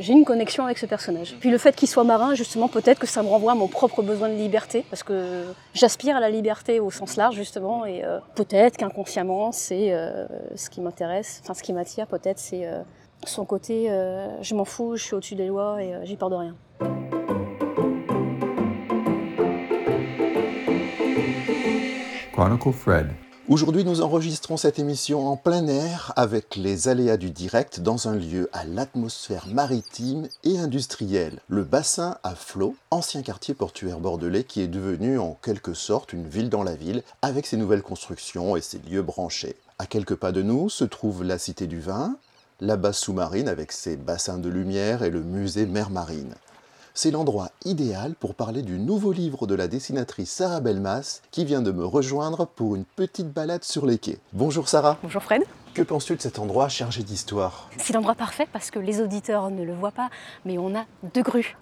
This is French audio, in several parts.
J'ai une connexion avec ce personnage. Puis le fait qu'il soit marin, justement, peut-être que ça me renvoie à mon propre besoin de liberté, parce que j'aspire à la liberté au sens large, justement, et euh, peut-être qu'inconsciemment, c'est euh, ce qui m'intéresse, enfin ce qui m'attire, peut-être, c'est euh, son côté je m'en fous, je suis au-dessus des lois et j'ai peur de rien. Chronicle Fred. Aujourd'hui, nous enregistrons cette émission en plein air avec les aléas du direct dans un lieu à l'atmosphère maritime et industrielle, le bassin à flot, ancien quartier portuaire bordelais qui est devenu en quelque sorte une ville dans la ville avec ses nouvelles constructions et ses lieux branchés. À quelques pas de nous se trouve la Cité du Vin, la base sous-marine avec ses bassins de lumière et le musée Mer Marine c'est l'endroit idéal pour parler du nouveau livre de la dessinatrice Sarah Belmas qui vient de me rejoindre pour une petite balade sur les quais. Bonjour Sarah. Bonjour Fred. Que penses-tu de cet endroit chargé d'histoire? C'est l'endroit parfait parce que les auditeurs ne le voient pas, mais on a deux grues.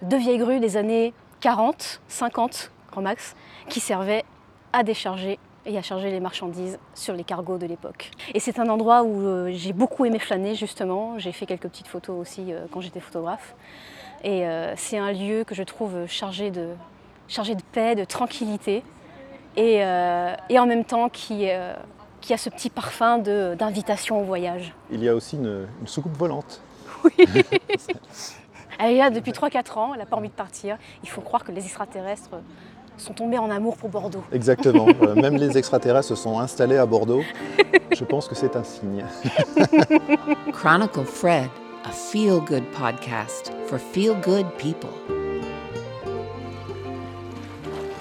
Deux vieilles grues des années 40, 50, grand max, qui servaient à décharger et à charger les marchandises sur les cargos de l'époque. Et c'est un endroit où euh, j'ai beaucoup aimé flâner justement. J'ai fait quelques petites photos aussi euh, quand j'étais photographe. Et euh, c'est un lieu que je trouve chargé de, chargé de paix, de tranquillité, et, euh, et en même temps qui, euh, qui, a ce petit parfum d'invitation au voyage. Il y a aussi une, soucoupe volante. Oui. elle est là depuis 3-4 ans, elle n'a pas envie de partir. Il faut croire que les extraterrestres sont tombés en amour pour Bordeaux. Exactement. Même les extraterrestres se sont installés à Bordeaux. Je pense que c'est un signe. Chronicle Fred a feel good podcast for feel good people.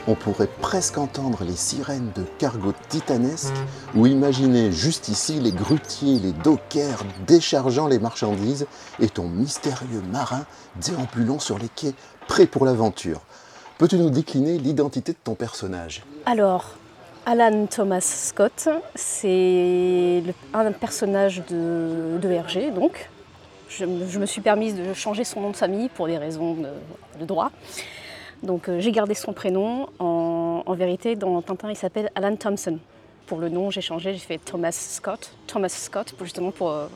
On pourrait presque entendre les sirènes de cargos titanesques ou imaginer juste ici les grutiers, les dockers déchargeant les marchandises et ton mystérieux marin déambulant sur les quais, prêt pour l'aventure. Peux-tu nous décliner l'identité de ton personnage? Alors, Alan Thomas Scott, c'est un personnage de, de Hergé, donc, je, me suis permise de changer son nom de famille pour des raisons de, droit. Donc euh, j'ai gardé son prénom. En, vérité, dans Tintin, il s'appelle Alan Thompson. Pour le nom, j'ai changé, j'ai fait Thomas Scott. Thomas Scott, justement pour euh,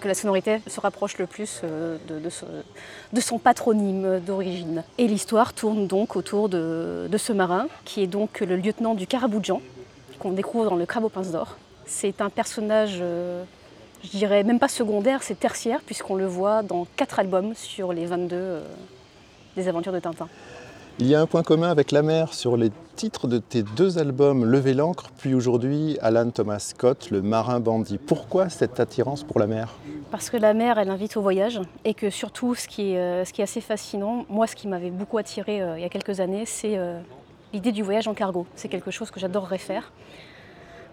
que la sonorité se rapproche le plus euh, de, son patronyme d'origine. Et l'histoire tourne donc autour de, ce marin, qui est donc le lieutenant du Caraboujan, qu'on découvre dans le Crabe aux pinces d'or. C'est un personnage je dirais même pas secondaire, c'est tertiaire, puisqu'on le voit dans quatre albums sur les 22 euh, des aventures de Tintin. Il y a un point commun avec la mer sur les titres de tes deux albums Lever l'ancre, puis aujourd'hui Alan Thomas Scott, Le marin bandit. Pourquoi cette attirance pour la mer? Parce que la mer, elle invite au voyage et que surtout, ce qui est, euh, ce qui est assez fascinant, moi, ce qui m'avait beaucoup attiré euh, il y a quelques années, c'est l'idée du voyage en cargo. C'est quelque chose que j'adorerais faire.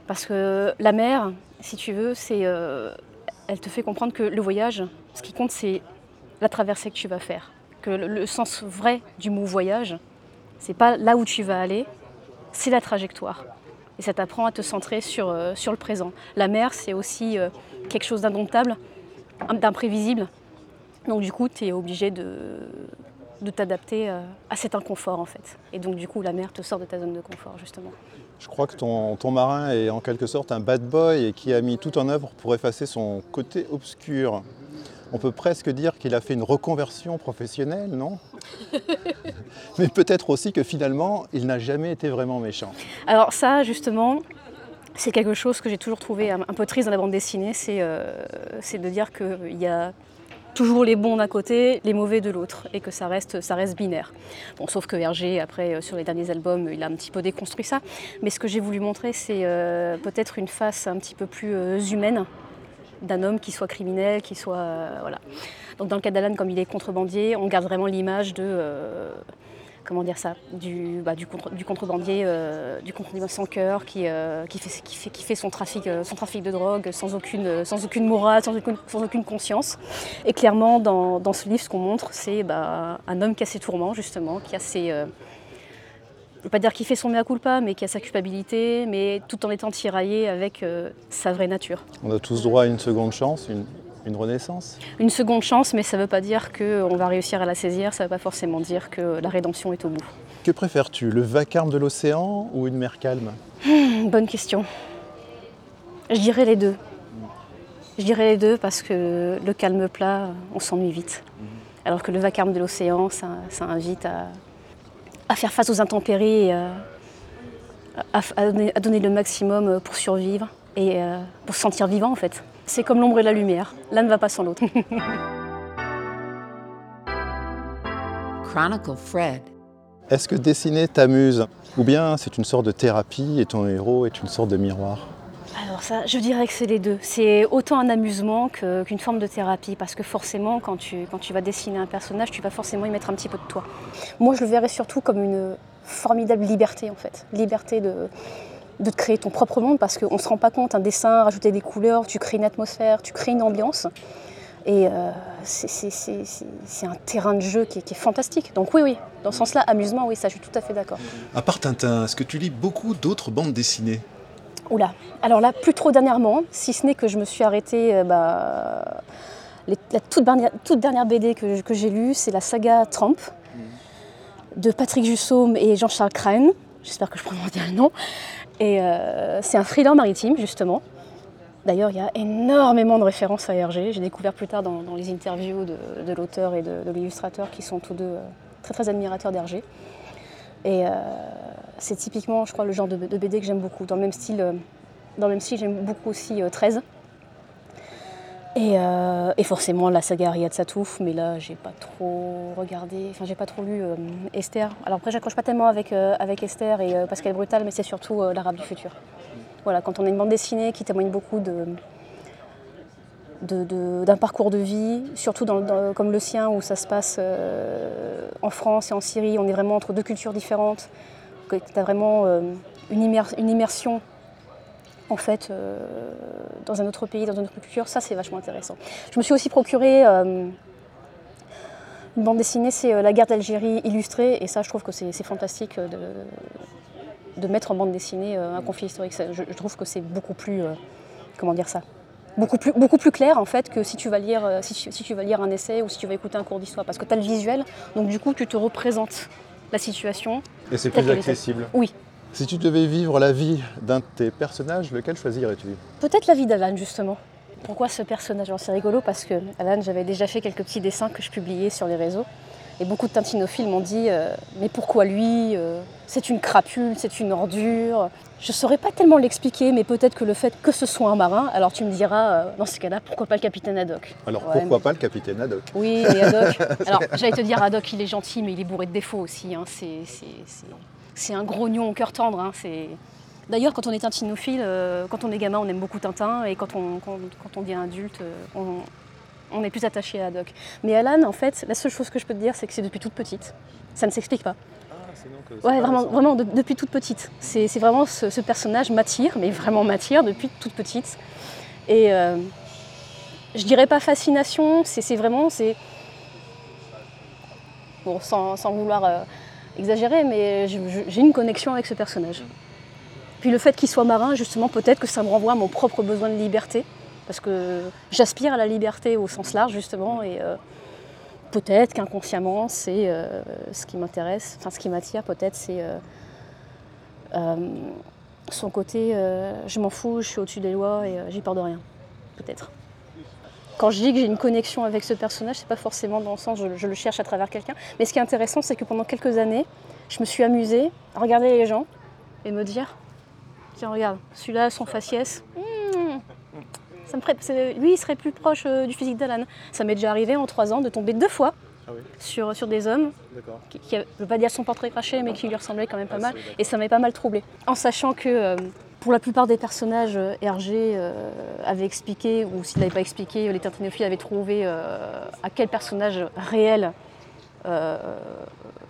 Parce que la mer, si tu veux, euh, elle te fait comprendre que le voyage, ce qui compte, c'est la traversée que tu vas faire. Que le, sens vrai du mot voyage, c'est pas là où tu vas aller, c'est la trajectoire. Et ça t'apprend à te centrer sur, euh, le présent. La mer, c'est aussi euh, quelque chose d'indomptable, d'imprévisible. Donc du coup, tu es obligé de, de t'adapter à cet inconfort en fait. Et donc du coup, la mer te sort de ta zone de confort justement. Je crois que ton, marin est en quelque sorte un bad boy et qui a mis tout en œuvre pour effacer son côté obscur. On peut presque dire qu'il a fait une reconversion professionnelle, non? Mais peut-être aussi que finalement, il n'a jamais été vraiment méchant. Alors ça, justement, c'est quelque chose que j'ai toujours trouvé un, peu triste dans la bande dessinée, c'est euh, de dire qu'il y a toujours les bons d'un côté, les mauvais de l'autre, et que ça reste, ça reste binaire. Bon, sauf que Hergé, après, euh, sur les derniers albums, il a un petit peu déconstruit ça. Mais ce que j'ai voulu montrer, c'est euh, peut-être une face un petit peu plus euh, humaine d'un homme qui soit criminel, qui soit... voilà. Donc dans le cas d'Alan, comme il est contrebandier, on garde vraiment l'image de comment dire ça, du, bah, du, contre, du contrebandier, euh, du contrebandier sans cœur qui, euh, fait, euh, son trafic de drogue sans aucune, morale, sans aucune, conscience. Et clairement, dans, ce livre, ce qu'on montre, c'est bah, un homme qui a ses tourments, justement, qui a ses. je ne veux pas dire qu'il fait son mea culpa, mais qui a sa culpabilité, mais tout en étant tiraillé avec sa vraie nature. On a tous droit à une seconde chance, une renaissance? Une seconde chance, mais ça ne veut pas dire qu'on va réussir à la saisir, ça ne veut pas forcément dire que la rédemption est au bout. Que préfères-tu, le vacarme de l'océan ou une mer calme? Hmm, Bonne question. Je dirais les deux. Je dirais les deux parce que le calme plat, on s'ennuie vite. Alors que le vacarme de l'océan, ça, ça invite à, à faire face aux intempéries, et à, à- à donner, à donner le maximum pour survivre et euh, pour se sentir vivant en fait. C'est comme l'ombre et la lumière, l'un ne va pas sans l'autre. Chronicle Fred. Est-ce que dessiner t'amuse Ou bien c'est une sorte de thérapie et ton héros est une sorte de miroir? Alors ça, je dirais que c'est les deux. C'est autant un amusement que- qu'une forme de thérapie, parce que forcément, quand tu, quand tu vas dessiner un personnage, tu vas forcément y mettre un petit peu de toi. Moi, je le verrais surtout comme une formidable liberté, en fait. Liberté de, de te créer ton propre monde, parce qu'on ne se rend pas compte, un dessin, rajouter des couleurs, tu crées une atmosphère, tu crées une ambiance. Et euh, c'est- un terrain de jeu qui est, qui est fantastique. Donc oui, oui, dans ce sens-là, amusement, oui, ça, je suis tout à fait d'accord. À part Tintin, est-ce que tu lis beaucoup d'autres bandes dessinées? Oula, alors là, plus trop dernièrement, si ce n'est que je me suis arrêtée. euh, bah, les- la toute dernière, toute dernière BD que, que j'ai lue, c'est la saga Trump de Patrick Jussaume et Jean-Charles Crane. J'espère que je prononce bien le nom. Et euh, c'est un thriller maritime, justement. D'ailleurs, il y a énormément de références à Hergé. J'ai découvert plus tard dans, les interviews de, l'auteur et de, l'illustrateur qui sont tous deux euh, très très admirateurs d'Hergé. Et euh, c'est typiquement, je crois, le genre de, de BD que j'aime beaucoup. Dans le même style, dans le même style j'aime beaucoup aussi euh, 13. Et, euh, et forcément la saga Riyad Satouf, mais là j'ai pas trop regardé, enfin j'ai pas trop lu euh, Esther. Alors après j'accroche pas tellement avec, euh, avec Esther et euh, Pascal Brutal, mais c'est surtout l'arabe du futur. Voilà, quand on a une bande dessinée qui témoigne beaucoup de, d'un parcours de vie, surtout comme le sien où ça se passe en France et en Syrie, on est vraiment entre deux cultures différentes, tu as vraiment une immersion en fait euh, dans un autre pays, dans une autre culture, ça c'est vachement intéressant. Je me suis aussi procuré euh, une bande dessinée, c'est euh, La guerre d'Algérie illustrée, et ça je trouve que c'est, fantastique de, de mettre en bande dessinée un conflit historique. Je, je trouve que c'est beaucoup plus, euh, comment dire ça Beaucoup plus, beaucoup plus clair en fait que si tu, vas lire, si, tu, si tu vas lire un essai ou si tu vas écouter un cours d'histoire, parce que tu as le visuel, donc du coup tu te représentes la situation. Et c'est plus accessible. Oui, Si tu devais vivre la vie d'un de tes personnages, lequel choisirais-tu? Peut-être la vie d'Alan, justement. Pourquoi ce personnage? C'est rigolo parce que Alan, j'avais déjà fait quelques petits dessins que je publiais sur les réseaux. Et beaucoup de tintinophiles m'ont dit euh, Mais pourquoi lui Euh, C'est une crapule, c'est une ordure? Je ne saurais pas tellement l'expliquer, mais peut-être que le fait que ce soit un marin, alors tu me diras, euh, dans ces cas-là, pourquoi pas le capitaine Haddock? Alors Ouais, pourquoi pas le capitaine Haddock? Oui, mais Haddock. Alors, j'allais te dire, Haddock, il est gentil, mais il est bourré de défauts aussi. hein. C'est- C'est c'est- c'est un grognon au cœur tendre. hein. C'est- D'ailleurs, quand on est tintinophile, euh, quand on est gamin, on aime beaucoup Tintin, et quand on, quand, quand on devient adulte, euh, on, on est plus attaché à Haddock. Mais Alan, en fait, la seule chose que je peux te dire, c'est que c'est depuis toute petite. Ça ne s'explique pas. Ouais, vraiment, vraiment de- depuis toute petite. C'est c'est vraiment ce, ce personnage m'attire, mais vraiment m'attire depuis toute petite. Et euh, je dirais pas fascination, c'est c'est vraiment, c'est bon, sans, sans vouloir euh, exagérer, mais j'ai une connexion avec ce personnage. Puis le fait qu'il soit marin, justement, peut-être que ça me renvoie à mon propre besoin de liberté, parce que j'aspire à la liberté au sens large, justement, et euh, peut-être qu'inconsciemment, c'est euh, ce qui m'intéresse, enfin ce qui m'attire, peut-être, c'est euh, son côté je m'en fous, je suis au-dessus des lois et j'ai peur de rien, peut-être. Quand je dis que j'ai une connexion avec ce personnage, c'est pas forcément dans le sens je, je le cherche à travers quelqu'un. Mais ce qui est intéressant, c'est que pendant quelques années, je me suis amusée à regarder les gens et me dire tiens, regarde, celui-là, son faciès, hmm, ça me ferait- lui, il serait plus proche euh, du physique d'Alan. Ça m'est déjà arrivé en trois ans de tomber deux fois Ah oui. sur, sur des hommes qui, je ne veux pas dire son portrait craché, mais qui lui ressemblait quand même pas mal. Et ça m'avait pas mal troublé. En sachant que euh, pour la plupart des personnages, euh, Hergé euh, avait expliqué, ou s'il n'avait pas expliqué, les tintinophiles avaient trouvé euh, à quel personnage réel euh,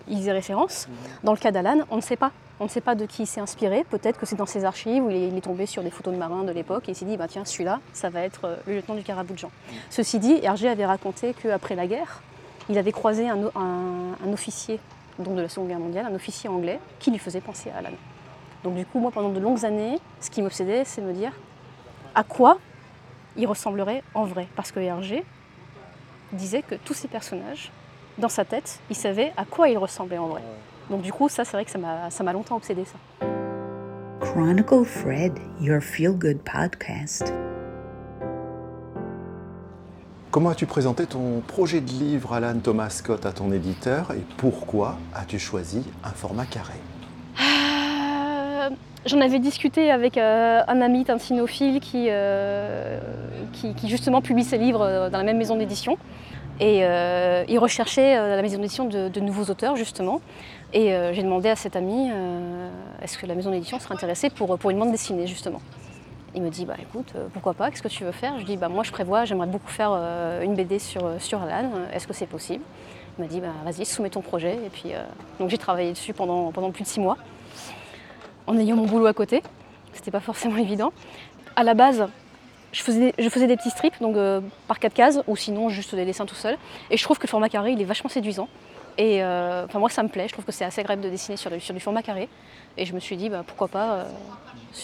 il faisait référence. Dans le cas d'Alan, on ne sait pas. On ne sait pas de qui il s'est inspiré. Peut-être que c'est dans ses archives où il est, tombé sur des photos de marins de l'époque et il s'est dit bah, tiens, celui-là, ça va être euh, le lieutenant du Carabou de Jean. Ceci dit, Hergé avait raconté qu'après la guerre, il avait croisé un- un officier donc de la Seconde Guerre mondiale, un officier anglais, qui lui faisait penser à Alan. Donc du coup, moi, pendant de longues années, ce qui m'obsédait, c'est de me dire à quoi il ressemblerait en vrai. Parce que Hergé disait que tous ces personnages, dans sa tête, il savait à quoi ils ressemblaient en vrai. Donc du coup, ça, c'est vrai que ça m'a longtemps obsédé, ça. Chronicle Fred, your feel good podcast. Comment as-tu présenté ton projet de livre, Alan Thomas Scott, à ton éditeur et pourquoi as-tu choisi un format carré? J'en avais discuté avec euh, un ami, qui, euh, qui, qui justement publie ses livres euh, dans la même maison d'édition. Et il recherchait à la maison d'édition de, nouveaux auteurs, justement. Et j'ai demandé à cet ami est-ce que la maison d'édition serait intéressée pour, une bande dessinée, justement. Il me dit bah écoute, pourquoi pas, qu'est-ce que tu veux faire? Je dis bah moi je prévois, j'aimerais beaucoup faire une BD sur, Alan, est-ce que c'est possible? Il m'a dit bah vas-y, soumets ton projet. Et puis donc j'ai travaillé dessus pendant plus de six mois en ayant mon boulot à côté. C'était pas forcément évident. À la base, je faisais, des petits strips, donc euh, par quatre cases, ou sinon juste des dessins tout seul. Et je trouve que le format carré, il est vachement séduisant. Et euh, moi, ça me plaît. Je trouve que c'est assez agréable de dessiner sur, du- format carré. Et je me suis dit, bah, pourquoi pas,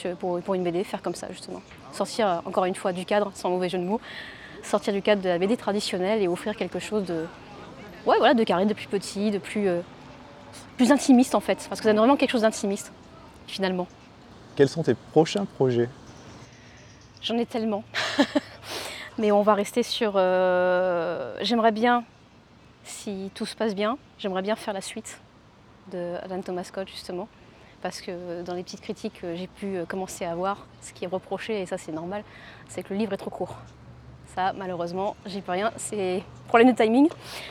euh, pour, une BD, faire comme ça, justement. Sortir, encore une fois, du cadre, sans mauvais jeu de mots. Sortir du cadre de la BD traditionnelle et offrir quelque chose de, carré, de plus petit, de plus, plus intimiste, en fait. Parce que ça donne vraiment quelque chose d'intimiste, finalement. Quels sont tes prochains projets? J'en ai tellement. Mais on va rester sur. euh, J'aimerais bien, si tout se passe bien, j'aimerais bien faire la suite de Alan Thomas Scott, justement. Parce que dans les petites critiques que j'ai pu commencer à voir, ce qui est reproché, et ça c'est normal, c'est que le livre est trop court. Ça, malheureusement, j'y peux rien. C'est problème de timing.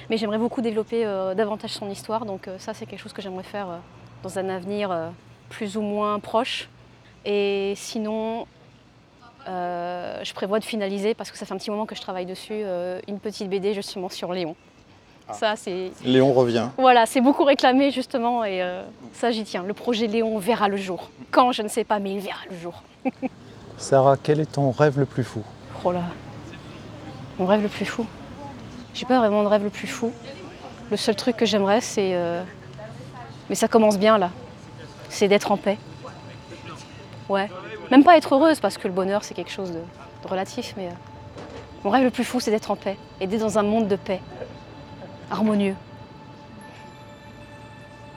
Mais j'aimerais beaucoup développer euh, davantage son histoire. Donc, euh, ça, c'est quelque chose que j'aimerais faire euh, dans un avenir plus ou moins proche. Et sinon, euh, je prévois de finaliser, parce que ça fait un petit moment que je travaille dessus, euh, une petite BD justement sur Léon. Ça, c'est Léon revient. voilà, c'est beaucoup réclamé justement, et euh, ça, j'y tiens. Le projet Léon verra le jour. Quand, je ne sais pas, mais il verra le jour. Sarah, quel est ton rêve le plus fou? Oh là, mon rêve le plus fou? J'ai pas vraiment de rêve le plus fou. Le seul truc que j'aimerais, c'est. euh, Mais ça commence bien là. C'est d'être en paix. Ouais. Même pas être heureuse, parce que le bonheur, c'est quelque chose de, relatif, mais. euh, Mon rêve le plus fou, c'est d'être en paix. Et d'être dans un monde de paix. Harmonieux.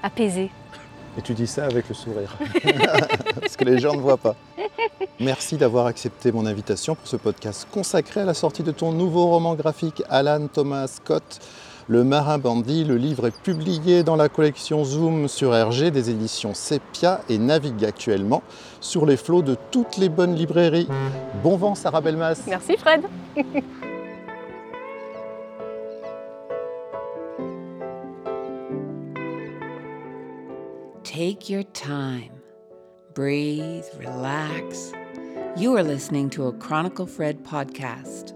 Apaisé. Et tu dis ça avec le sourire. Parce que les gens ne voient pas. Merci d'avoir accepté mon invitation pour ce podcast consacré à la sortie de ton nouveau roman graphique Alan Thomas Scott, Le Marin Bandit. Le livre est publié dans la collection Zoom sur RG des éditions Sepia et navigue actuellement sur les flots de toutes les bonnes librairies. Bon vent Sarah Belmas Merci Fred. Take your time. Breathe, relax. You are listening to a Chronicle Fred podcast.